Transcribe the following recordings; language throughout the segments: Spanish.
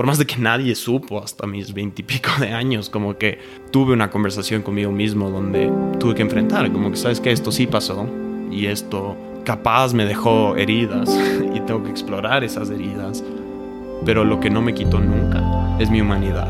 por más de que nadie supo hasta mis veintipico de años, como que tuve una conversación conmigo mismo donde tuve que enfrentar, como que sabes que esto sí pasó y esto capaz me dejó heridas y tengo que explorar esas heridas, pero lo que no me quitó nunca es mi humanidad.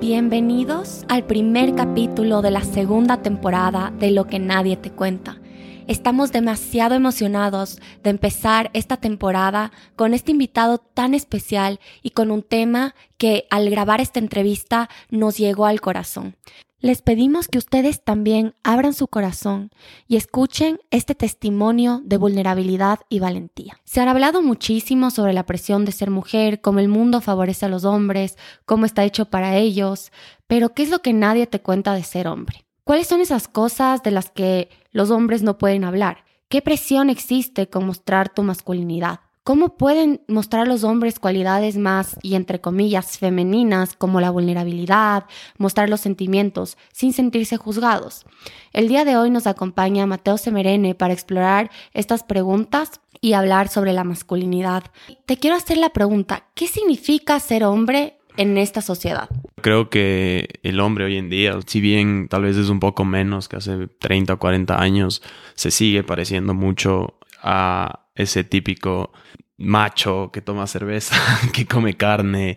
Bienvenidos al primer capítulo de la segunda temporada de Lo que nadie te cuenta. Estamos demasiado emocionados de empezar esta temporada con este invitado tan especial y con un tema que al grabar esta entrevista nos llegó al corazón. Les pedimos que ustedes también abran su corazón y escuchen este testimonio de vulnerabilidad y valentía. Se ha hablado muchísimo sobre la presión de ser mujer, cómo el mundo favorece a los hombres, cómo está hecho para ellos, pero ¿qué es lo que nadie te cuenta de ser hombre? ¿Cuáles son esas cosas de las que los hombres no pueden hablar? ¿Qué presión existe con mostrar tu masculinidad? ¿Cómo pueden mostrar los hombres cualidades más y entre comillas femeninas como la vulnerabilidad, mostrar los sentimientos sin sentirse juzgados? El día de hoy nos acompaña Mateo Semerene para explorar estas preguntas y hablar sobre la masculinidad. Te quiero hacer la pregunta, ¿qué significa ser hombre en esta sociedad? Creo que el hombre hoy en día, si bien tal vez es un poco menos que hace 30 o 40 años, se sigue pareciendo mucho a ese típico macho que toma cerveza, que come carne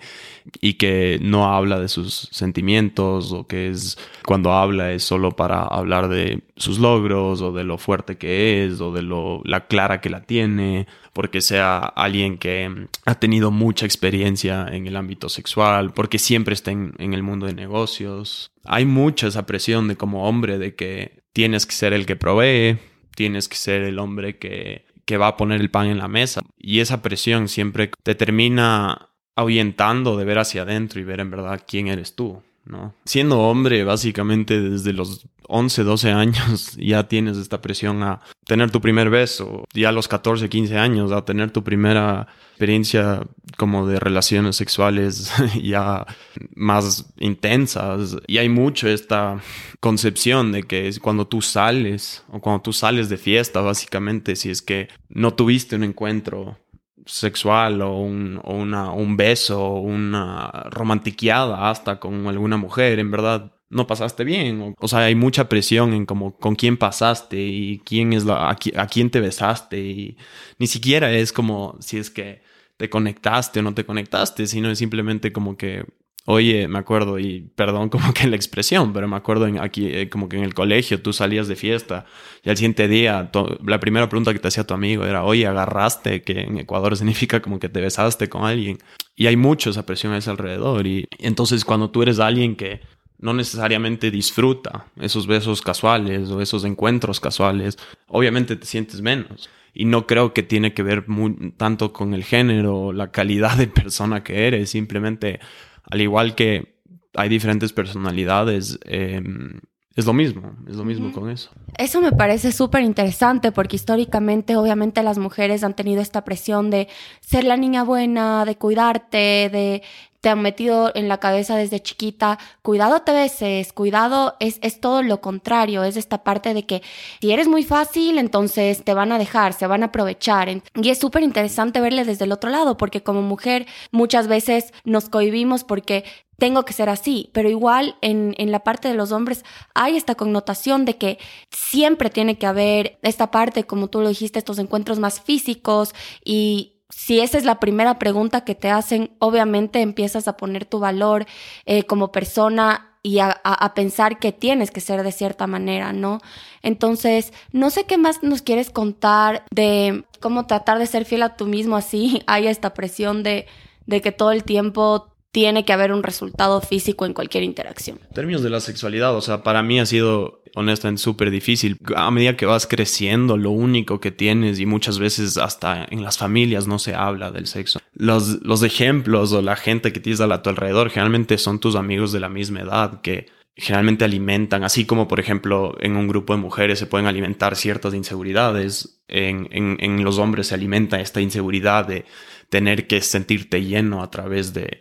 y que no habla de sus sentimientos o que es cuando habla es solo para hablar de sus logros o de lo fuerte que es o de lo la clara que la tiene, porque sea alguien que ha tenido mucha experiencia en el ámbito sexual, porque siempre está en, en el mundo de negocios. Hay mucha esa presión de como hombre de que tienes que ser el que provee, tienes que ser el hombre que que va a poner el pan en la mesa. Y esa presión siempre te termina ahuyentando de ver hacia adentro y ver en verdad quién eres tú. Siendo hombre, básicamente desde los 11, 12 años ya tienes esta presión a tener tu primer beso, ya a los 14, 15 años a tener tu primera experiencia como de relaciones sexuales ya más intensas. Y hay mucho esta concepción de que es cuando tú sales o cuando tú sales de fiesta, básicamente, si es que no tuviste un encuentro sexual o un, o una, un beso o una romantiqueada hasta con alguna mujer, en verdad no pasaste bien. O, sea, hay mucha presión en como con quién pasaste y quién es la, a, quién te besaste y ni siquiera es como si es que te conectaste o no te conectaste, sino es simplemente como que Oye, me acuerdo, y perdón como que la expresión, pero me acuerdo en, aquí, eh, como que en el colegio tú salías de fiesta y al siguiente día la primera pregunta que te hacía tu amigo era, oye, agarraste, que en Ecuador significa como que te besaste con alguien. Y hay mucho esa presión a ese alrededor. Y, entonces cuando tú eres alguien que no necesariamente disfruta esos besos casuales o esos encuentros casuales, obviamente te sientes menos. Y no creo que tiene que ver tanto con el género, la calidad de persona que eres, simplemente al igual que hay diferentes personalidades, em, es lo mismo, es lo mismo con eso. Eso me parece súper interesante porque históricamente obviamente las mujeres han tenido esta presión de ser la niña buena, de cuidarte, de te han metido en la cabeza desde chiquita, cuidado te beses, cuidado es, es todo lo contrario, es esta parte de que si eres muy fácil, entonces te van a dejar, se van a aprovechar. Y es súper interesante verle desde el otro lado, porque como mujer muchas veces nos cohibimos porque tengo que ser así, pero igual en, en, la parte de los hombres hay esta connotación de que siempre tiene que haber esta parte, como tú lo dijiste, estos encuentros más físicos y si esa es la primera pregunta que te hacen, obviamente empiezas a poner tu valor eh, como persona y a, pensar que tienes que ser de cierta manera, ¿no? Entonces, no sé qué más nos quieres contar de cómo tratar de ser fiel a tú mismo así hay esta presión de, de que todo el tiempo tiene que haber un resultado físico en cualquier interacción. En términos de la sexualidad, o sea, para mí ha sido honestamente súper difícil. A medida que vas creciendo, lo único que tienes, y muchas veces hasta en las familias no se habla del sexo. Los, los ejemplos o la gente que tienes a tu alrededor generalmente son tus amigos de la misma edad que generalmente alimentan, así como por ejemplo en un grupo de mujeres se pueden alimentar ciertas inseguridades, en, en, en los hombres se alimenta esta inseguridad de tener que sentirte lleno a través de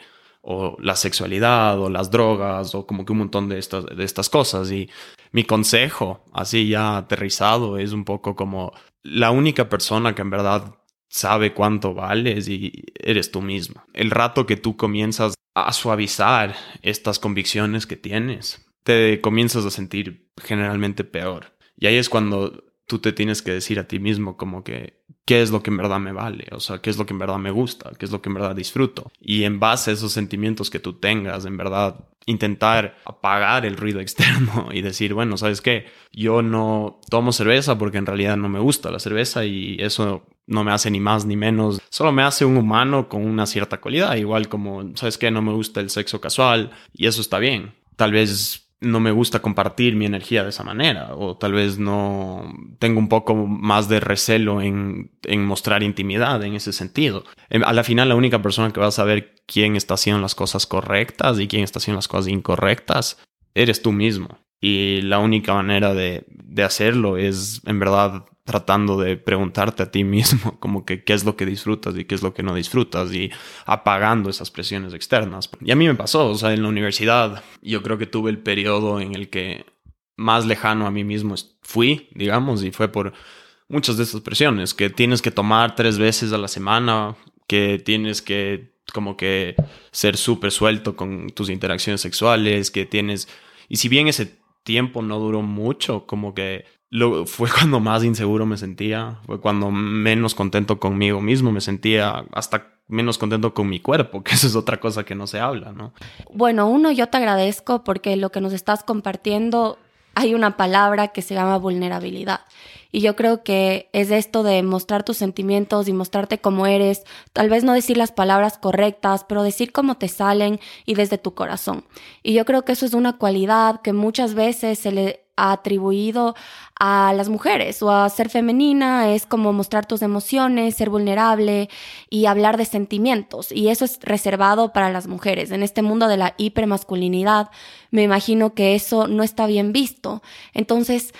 o la sexualidad o las drogas o como que un montón de estas, de estas cosas. Y mi consejo, así ya aterrizado, es un poco como la única persona que en verdad sabe cuánto vales y eres tú mismo. El rato que tú comienzas a suavizar estas convicciones que tienes, te comienzas a sentir generalmente peor. Y ahí es cuando tú te tienes que decir a ti mismo como que qué es lo que en verdad me vale, o sea, qué es lo que en verdad me gusta, qué es lo que en verdad disfruto. Y en base a esos sentimientos que tú tengas, en verdad, intentar apagar el ruido externo y decir, bueno, ¿sabes qué? Yo no tomo cerveza porque en realidad no me gusta la cerveza y eso no me hace ni más ni menos, solo me hace un humano con una cierta cualidad, igual como, ¿sabes qué? No me gusta el sexo casual y eso está bien. Tal vez no me gusta compartir mi energía de esa manera o tal vez no tengo un poco más de recelo en, mostrar intimidad en ese sentido. Em, a la final la única persona que va a saber quién está haciendo las cosas correctas y quién está haciendo las cosas incorrectas eres tú mismo. Y la única manera de, de hacerlo es en verdad tratando de preguntarte a ti mismo como que qué es lo que disfrutas y qué es lo que no disfrutas y apagando esas presiones externas. Y a mí me pasó, o sea, en la universidad yo creo que tuve el periodo en el que más lejano a mí mismo fui, digamos, y fue por muchas de esas presiones, que tienes que tomar tres veces a la semana, que tienes que como que ser súper suelto con tus interacciones sexuales, que tienes... Y si bien ese tiempo no duró mucho, como que lo, fue cuando más inseguro me sentía, fue cuando menos contento conmigo mismo me sentía, hasta menos contento con mi cuerpo, que eso es otra cosa que no se habla, ¿no? Bueno, uno, yo te agradezco porque lo que nos estás compartiendo, hay una palabra que se llama vulnerabilidad. Y yo creo que es esto de mostrar tus sentimientos y mostrarte cómo eres, tal vez no decir las palabras correctas, pero decir cómo te salen y desde tu corazón. Y yo creo que eso es una cualidad que muchas veces se le atribuido a las mujeres o a ser femenina es como mostrar tus emociones, ser vulnerable y hablar de sentimientos y eso es reservado para las mujeres. En este mundo de la hipermasculinidad me imagino que eso no está bien visto. Entonces,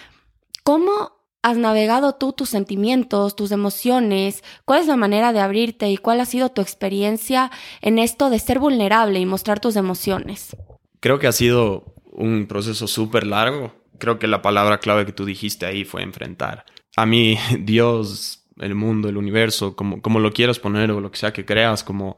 ¿cómo has navegado tú tus sentimientos, tus emociones? ¿Cuál es la manera de abrirte y cuál ha sido tu experiencia en esto de ser vulnerable y mostrar tus emociones? Creo que ha sido un proceso súper largo creo que la palabra clave que tú dijiste ahí fue enfrentar. A mí, Dios, el mundo, el universo, como, como lo quieras poner o lo que sea que creas, como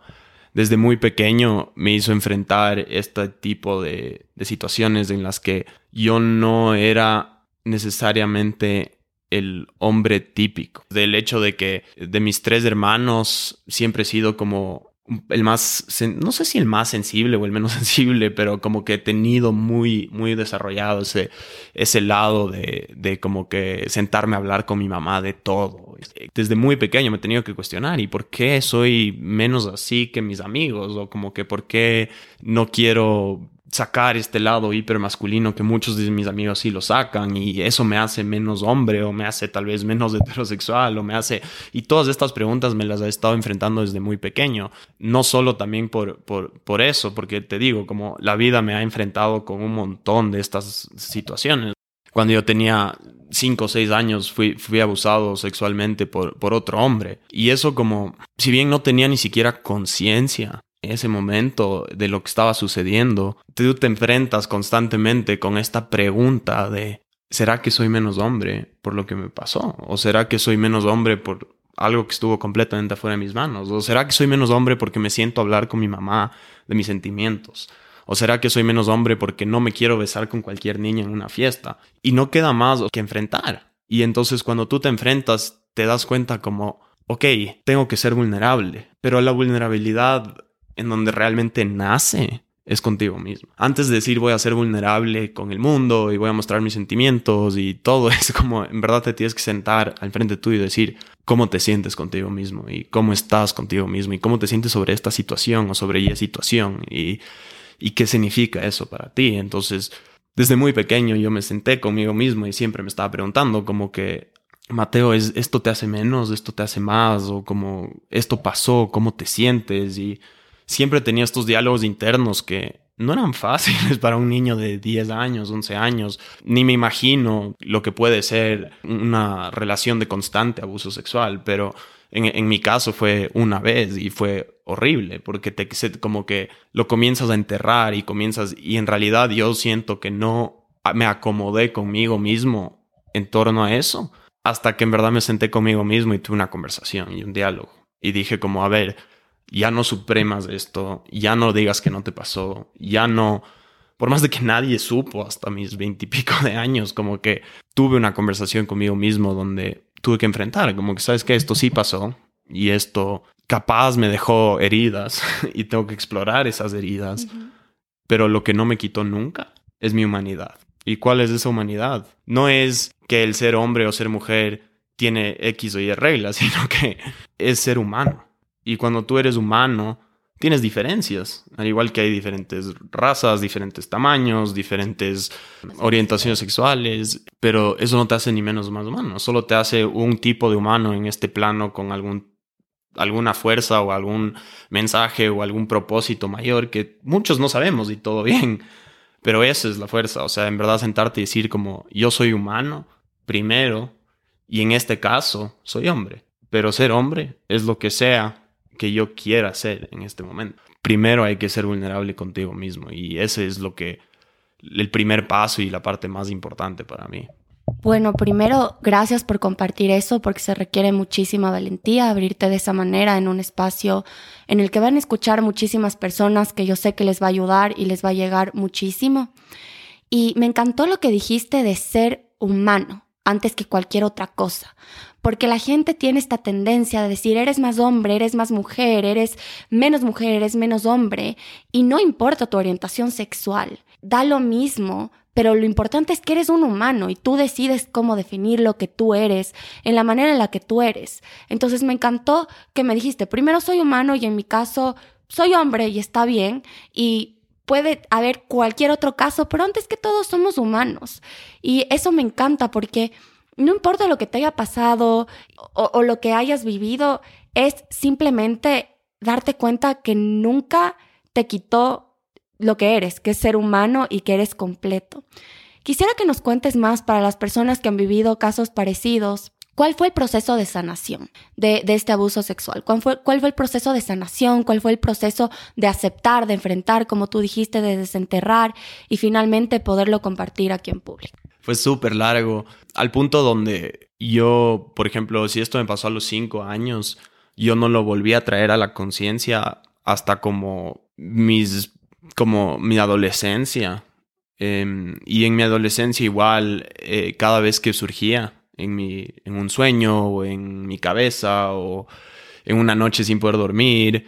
desde muy pequeño me hizo enfrentar este tipo de, de situaciones en las que yo no era necesariamente el hombre típico. Del hecho de que de mis tres hermanos siempre he sido como el más, no sé si el más sensible o el menos sensible, pero como que he tenido muy, muy desarrollado ese, ese lado de, de como que sentarme a hablar con mi mamá de todo. Desde muy pequeño me he tenido que cuestionar, ¿y por qué soy menos así que mis amigos? O como que por qué no quiero sacar este lado hipermasculino que muchos de mis amigos sí lo sacan y eso me hace menos hombre o me hace tal vez menos heterosexual o me hace... Y todas estas preguntas me las he estado enfrentando desde muy pequeño. No solo también por, por, por eso, porque te digo, como la vida me ha enfrentado con un montón de estas situaciones. Cuando yo tenía cinco o seis años fui, fui abusado sexualmente por, por otro hombre. Y eso como, si bien no tenía ni siquiera conciencia ese momento de lo que estaba sucediendo, tú te enfrentas constantemente con esta pregunta de, ¿será que soy menos hombre por lo que me pasó? ¿O será que soy menos hombre por algo que estuvo completamente afuera de mis manos? ¿O será que soy menos hombre porque me siento a hablar con mi mamá de mis sentimientos? ¿O será que soy menos hombre porque no me quiero besar con cualquier niña en una fiesta? Y no queda más que enfrentar. Y entonces cuando tú te enfrentas, te das cuenta como, ok, tengo que ser vulnerable, pero la vulnerabilidad en donde realmente nace es contigo mismo. Antes de decir voy a ser vulnerable con el mundo y voy a mostrar mis sentimientos y todo es como en verdad te tienes que sentar al frente tuyo y decir cómo te sientes contigo mismo y cómo estás contigo mismo y cómo te sientes sobre esta situación o sobre esa situación y, y qué significa eso para ti. Entonces, desde muy pequeño yo me senté conmigo mismo y siempre me estaba preguntando como que Mateo, ¿es, esto te hace menos, esto te hace más o como esto pasó, cómo te sientes y siempre tenía estos diálogos internos que no eran fáciles para un niño de 10 años, 11 años. Ni me imagino lo que puede ser una relación de constante abuso sexual, pero en, mi caso fue una vez y fue horrible porque te como que lo comienzas a enterrar y comienzas y en realidad yo siento que no me acomodé conmigo mismo en torno a eso hasta que en verdad me senté conmigo mismo y tuve una conversación y un diálogo. Y dije como, a ver, ya no supremas esto, ya no digas que no te pasó, ya no, por más de que nadie supo hasta mis veintipico de años, como que tuve una conversación conmigo mismo donde tuve que enfrentar, como que sabes que esto sí pasó y esto capaz me dejó heridas y tengo que explorar esas heridas, pero lo que no me quitó nunca es mi humanidad. ¿Y cuál es esa humanidad? No es que el ser hombre o ser mujer tiene X o Y reglas, sino que es ser humano. Y cuando tú eres humano, tienes diferencias, al igual que hay diferentes razas, diferentes tamaños, diferentes orientaciones sexuales, pero eso no te hace ni menos más humano, solo te hace un tipo de humano en este plano con algún alguna fuerza o algún mensaje o algún propósito mayor que muchos no sabemos y todo bien, pero esa es la fuerza, o sea, en verdad sentarte y decir como yo soy humano primero y en este caso soy hombre, pero ser hombre es lo que sea que yo quiera ser en este momento. Primero hay que ser vulnerable contigo mismo y ese es lo que el primer paso y la parte más importante para mí. Bueno, primero, gracias por compartir eso, porque se requiere muchísima valentía abrirte de esa manera en un espacio en el que van a escuchar muchísimas personas que yo sé que les va a ayudar y les va a llegar muchísimo. Y me encantó lo que dijiste de ser humano antes que cualquier otra cosa. Porque la gente tiene esta tendencia de decir, eres más hombre, eres más mujer, eres menos mujer, eres menos hombre, y no importa tu orientación sexual, da lo mismo, pero lo importante es que eres un humano y tú decides cómo definir lo que tú eres, en la manera en la que tú eres. Entonces me encantó que me dijiste, primero soy humano y en mi caso soy hombre y está bien, y puede haber cualquier otro caso, pero antes que todo somos humanos. Y eso me encanta porque no importa lo que te haya pasado o, lo que hayas vivido, es simplemente darte cuenta que nunca te quitó lo que eres, que es ser humano y que eres completo. Quisiera que nos cuentes más para las personas que han vivido casos parecidos, ¿Cuál fue el proceso de sanación de, este abuso sexual? ¿Cuál fue, ¿Cuál fue el proceso de sanación? ¿Cuál fue el proceso de aceptar, de enfrentar, como tú dijiste, de desenterrar y finalmente poderlo compartir aquí en público? Fue súper largo, al punto donde yo, por ejemplo, si esto me pasó a los cinco años, yo no lo volví a traer a la conciencia hasta como mis, como mi adolescencia. Em, y en mi adolescencia igual, eh, cada vez que surgía, en, mi, en un sueño o en mi cabeza o en una noche sin poder dormir,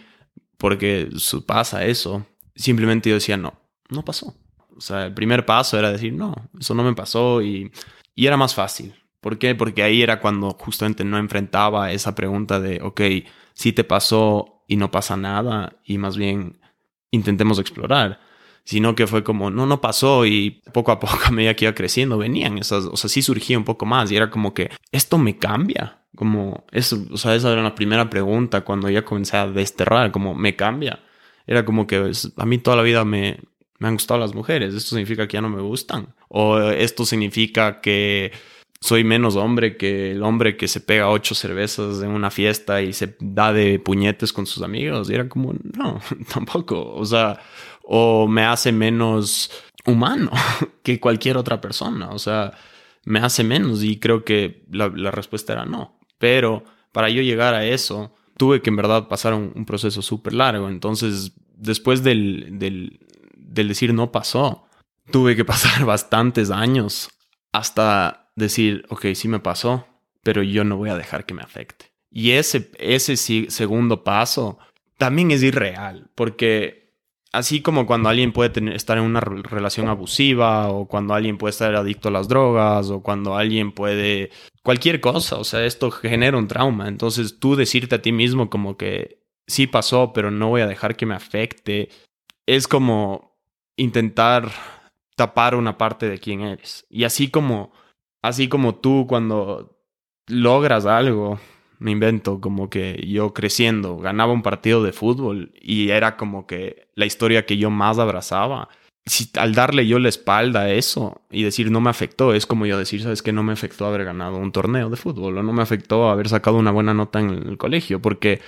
porque pasa eso. Simplemente yo decía, no, no pasó. O sea, el primer paso era decir, no, eso no me pasó y, y era más fácil. ¿Por qué? Porque ahí era cuando justamente no enfrentaba esa pregunta de, ok, si te pasó y no pasa nada y más bien intentemos explorar sino que fue como, no, no pasó y poco a poco a medida que iba creciendo venían esas, o sea, sí surgía un poco más y era como que, esto me cambia, como, eso, o sea, esa era la primera pregunta cuando ya comencé a desterrar, como, me cambia. Era como que a mí toda la vida me, me han gustado las mujeres, esto significa que ya no me gustan, o esto significa que soy menos hombre que el hombre que se pega ocho cervezas en una fiesta y se da de puñetes con sus amigos. Y era como, no, tampoco. O sea, o me hace menos humano que cualquier otra persona. O sea, me hace menos y creo que la, respuesta era no. Pero para yo llegar a eso, tuve que en verdad pasar un, proceso súper largo. Entonces, después del, del, del decir no pasó, tuve que pasar bastantes años hasta decir, ok, sí me pasó, pero yo no voy a dejar que me afecte. Y ese, ese segundo paso también es irreal, porque así como cuando alguien puede estar en una relación abusiva o cuando alguien puede estar adicto a las drogas o cuando alguien puede cualquier cosa, o sea, esto genera un trauma. Entonces tú decirte a ti mismo como que sí pasó, pero no voy a dejar que me afecte, es como intentar tapar una parte de quién eres. Y así como así como tú cuando logras algo me invento, como que yo creciendo ganaba un partido de fútbol y era como que la historia que yo más abrazaba. Si al darle yo la espalda a eso y decir no me afectó, es como yo decir, sabes que no me afectó haber ganado un torneo de fútbol o no me afectó haber sacado una buena nota en el colegio, porque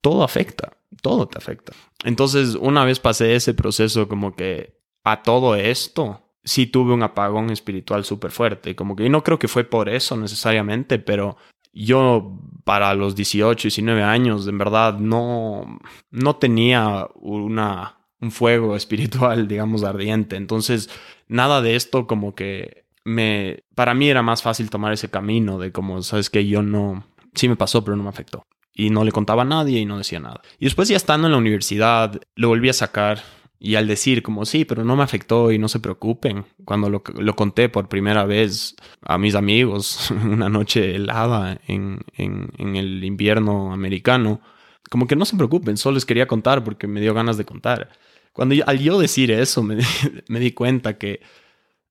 todo afecta, todo te afecta. Entonces, una vez pasé ese proceso como que a todo esto, sí tuve un apagón espiritual súper fuerte. Como que no creo que fue por eso necesariamente, pero yo para los 18, 19 años, en verdad, no, no tenía una, un fuego espiritual, digamos, ardiente. Entonces, nada de esto como que me, para mí era más fácil tomar ese camino de como, sabes que yo no, sí me pasó, pero no me afectó. Y no le contaba a nadie y no decía nada. Y después ya estando en la universidad, lo volví a sacar y al decir como sí, pero no me afectó y no se preocupen, cuando lo, lo conté por primera vez a mis amigos una noche helada en, en, el invierno americano, como que no se preocupen, solo les quería contar porque me dio ganas de contar. Cuando al yo decir eso me, me di cuenta que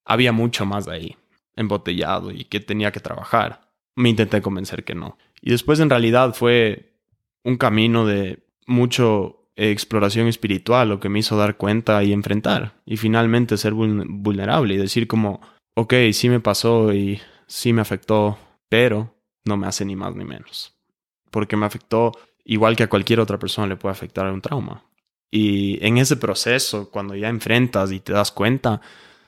había mucho más ahí, embotellado y que tenía que trabajar. Me intenté convencer que no. Y después en realidad fue un camino de mucho exploración espiritual lo que me hizo dar cuenta y enfrentar y finalmente ser vulnerable y decir como, ok, sí me pasó y sí me afectó, pero no me hace ni más ni menos. Porque me afectó igual que a cualquier otra persona le puede afectar un trauma. Y en ese proceso, cuando ya enfrentas y te das cuenta,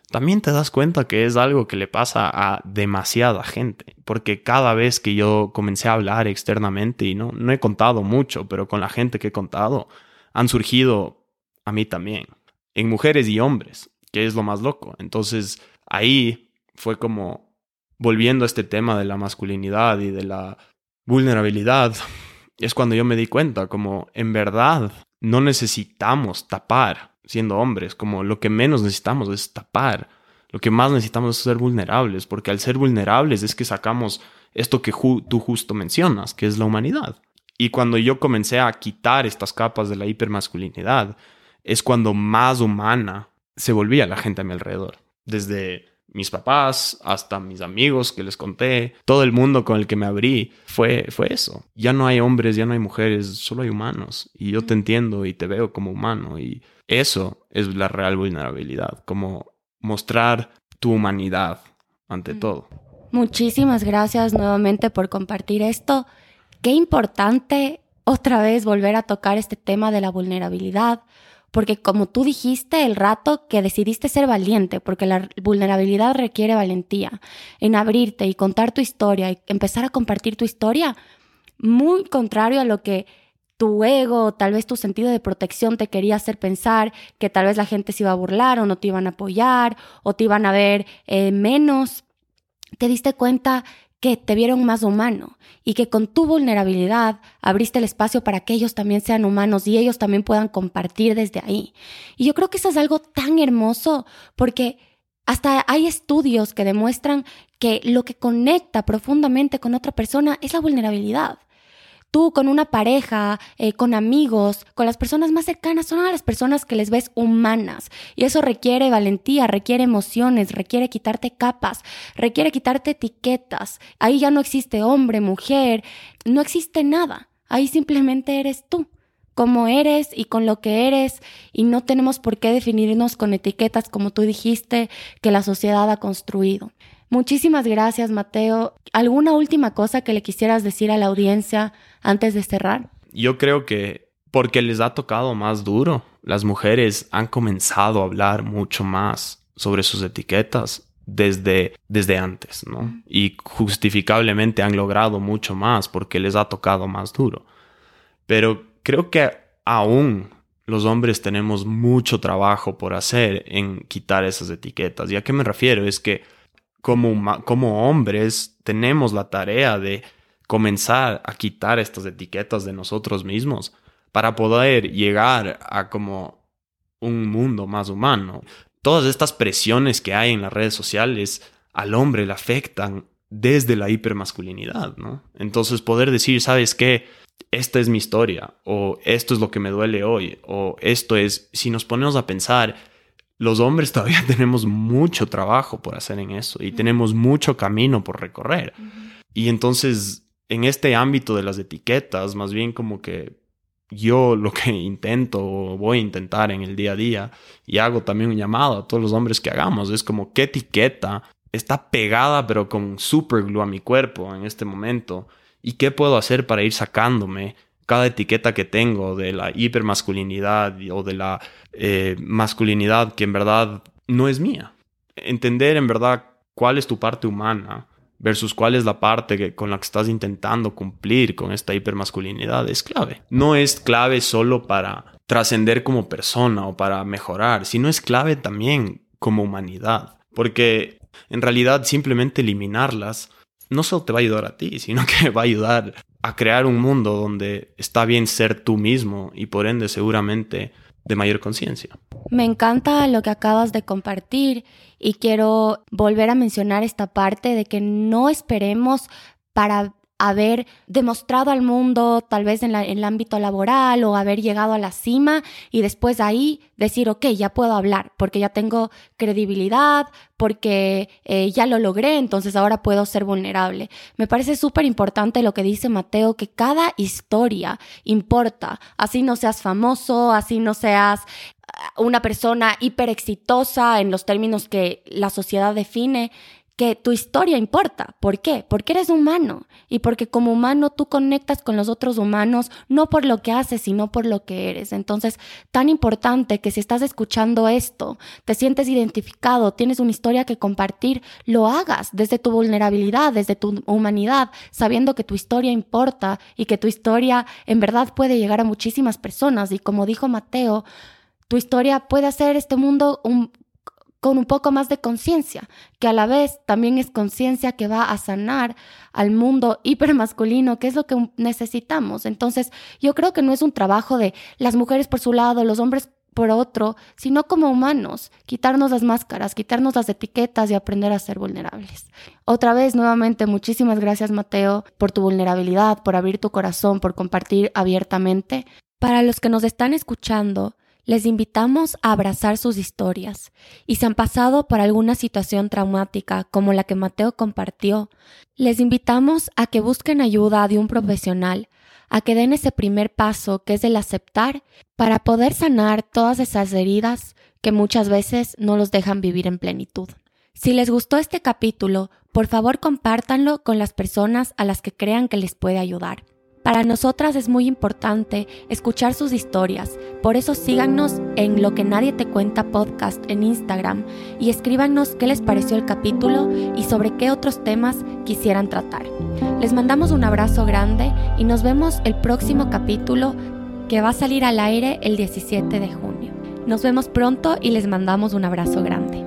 también te das cuenta que es algo que le pasa a demasiada gente, porque cada vez que yo comencé a hablar externamente, y no, no he contado mucho, pero con la gente que he contado, han surgido a mí también, en mujeres y hombres, que es lo más loco. Entonces ahí fue como volviendo a este tema de la masculinidad y de la vulnerabilidad, es cuando yo me di cuenta, como en verdad no necesitamos tapar siendo hombres, como lo que menos necesitamos es tapar, lo que más necesitamos es ser vulnerables, porque al ser vulnerables es que sacamos esto que tú justo mencionas, que es la humanidad. Y cuando yo comencé a quitar estas capas de la hipermasculinidad, es cuando más humana se volvía la gente a mi alrededor. Desde mis papás hasta mis amigos que les conté, todo el mundo con el que me abrí, fue, fue eso. Ya no hay hombres, ya no hay mujeres, solo hay humanos. Y yo te entiendo y te veo como humano. Y eso es la real vulnerabilidad, como mostrar tu humanidad ante todo. Muchísimas gracias nuevamente por compartir esto qué importante otra vez volver a tocar este tema de la vulnerabilidad, porque como tú dijiste el rato que decidiste ser valiente, porque la vulnerabilidad requiere valentía, en abrirte y contar tu historia y empezar a compartir tu historia, muy contrario a lo que tu ego, tal vez tu sentido de protección te quería hacer pensar que tal vez la gente se iba a burlar o no te iban a apoyar o te iban a ver eh, menos, te diste cuenta que te vieron más humano y que con tu vulnerabilidad abriste el espacio para que ellos también sean humanos y ellos también puedan compartir desde ahí. Y yo creo que eso es algo tan hermoso porque hasta hay estudios que demuestran que lo que conecta profundamente con otra persona es la vulnerabilidad tú con una pareja, eh, con amigos, con las personas más cercanas, son a las personas que les ves humanas. Y eso requiere valentía, requiere emociones, requiere quitarte capas, requiere quitarte etiquetas. Ahí ya no existe hombre, mujer, no existe nada. Ahí simplemente eres tú como eres y con lo que eres y no tenemos por qué definirnos con etiquetas como tú dijiste que la sociedad ha construido. Muchísimas gracias, Mateo. ¿Alguna última cosa que le quisieras decir a la audiencia antes de cerrar? Yo creo que porque les ha tocado más duro, las mujeres han comenzado a hablar mucho más sobre sus etiquetas desde, desde antes, ¿no? Y justificablemente han logrado mucho más porque les ha tocado más duro. Pero creo que aún los hombres tenemos mucho trabajo por hacer en quitar esas etiquetas. ¿Y a qué me refiero? Es que como, como hombres tenemos la tarea de comenzar a quitar estas etiquetas de nosotros mismos para poder llegar a como un mundo más humano. Todas estas presiones que hay en las redes sociales al hombre le afectan desde la hipermasculinidad, ¿no? Entonces poder decir, ¿sabes qué? Esta es mi historia, o esto es lo que me duele hoy, o esto es, si nos ponemos a pensar, los hombres todavía tenemos mucho trabajo por hacer en eso y tenemos mucho camino por recorrer. Y entonces, en este ámbito de las etiquetas, más bien como que yo lo que intento o voy a intentar en el día a día y hago también un llamado a todos los hombres que hagamos, es como qué etiqueta está pegada pero con super glue a mi cuerpo en este momento y qué puedo hacer para ir sacándome cada etiqueta que tengo de la hipermasculinidad o de la eh, masculinidad que en verdad no es mía. entender en verdad cuál es tu parte humana versus cuál es la parte que, con la que estás intentando cumplir con esta hipermasculinidad es clave. No es clave solo para trascender como persona o para mejorar, sino es clave también como humanidad. Porque en realidad simplemente eliminarlas no solo te va a ayudar a ti, sino que va a ayudar a crear un mundo donde está bien ser tú mismo y por ende seguramente de mayor conciencia. Me encanta lo que acabas de compartir y quiero volver a mencionar esta parte de que no esperemos para haber demostrado al mundo, tal vez en, el ámbito laboral o haber llegado a la cima y después ahí decir, ok, ya puedo hablar porque ya tengo credibilidad, porque eh, ya lo logré, entonces ahora puedo ser vulnerable. Me parece súper importante lo que dice Mateo, que cada historia importa, así no seas famoso, así no seas ah, una persona hiper exitosa en los términos que la sociedad define, que tu historia importa. ¿Por qué? Porque eres humano y porque como humano tú conectas con los otros humanos no por lo que haces, sino por lo que eres. Entonces, tan importante que si estás escuchando esto, te sientes identificado, tienes una historia que compartir, lo hagas desde tu vulnerabilidad, desde tu humanidad, sabiendo que tu historia importa y que tu historia en verdad puede llegar a muchísimas personas. Y como dijo Mateo, tu historia puede hacer este mundo un con un poco más de conciencia, que a la vez también es conciencia que va a sanar al mundo hipermasculino, que es lo que necesitamos. Entonces, yo creo que no es un trabajo de las mujeres por su lado, los hombres por otro, sino como humanos, quitarnos las máscaras, quitarnos las etiquetas y aprender a ser vulnerables. Otra vez, nuevamente, muchísimas gracias Mateo por tu vulnerabilidad, por abrir tu corazón, por compartir abiertamente. Para los que nos están escuchando, les invitamos a abrazar sus historias y si han pasado por alguna situación traumática como la que Mateo compartió, les invitamos a que busquen ayuda de un profesional, a que den ese primer paso que es el aceptar para poder sanar todas esas heridas que muchas veces no los dejan vivir en plenitud. Si les gustó este capítulo, por favor compártanlo con las personas a las que crean que les puede ayudar. Para nosotras es muy importante escuchar sus historias, por eso síganos en Lo que nadie te cuenta podcast en Instagram y escríbanos qué les pareció el capítulo y sobre qué otros temas quisieran tratar. Les mandamos un abrazo grande y nos vemos el próximo capítulo que va a salir al aire el 17 de junio. Nos vemos pronto y les mandamos un abrazo grande.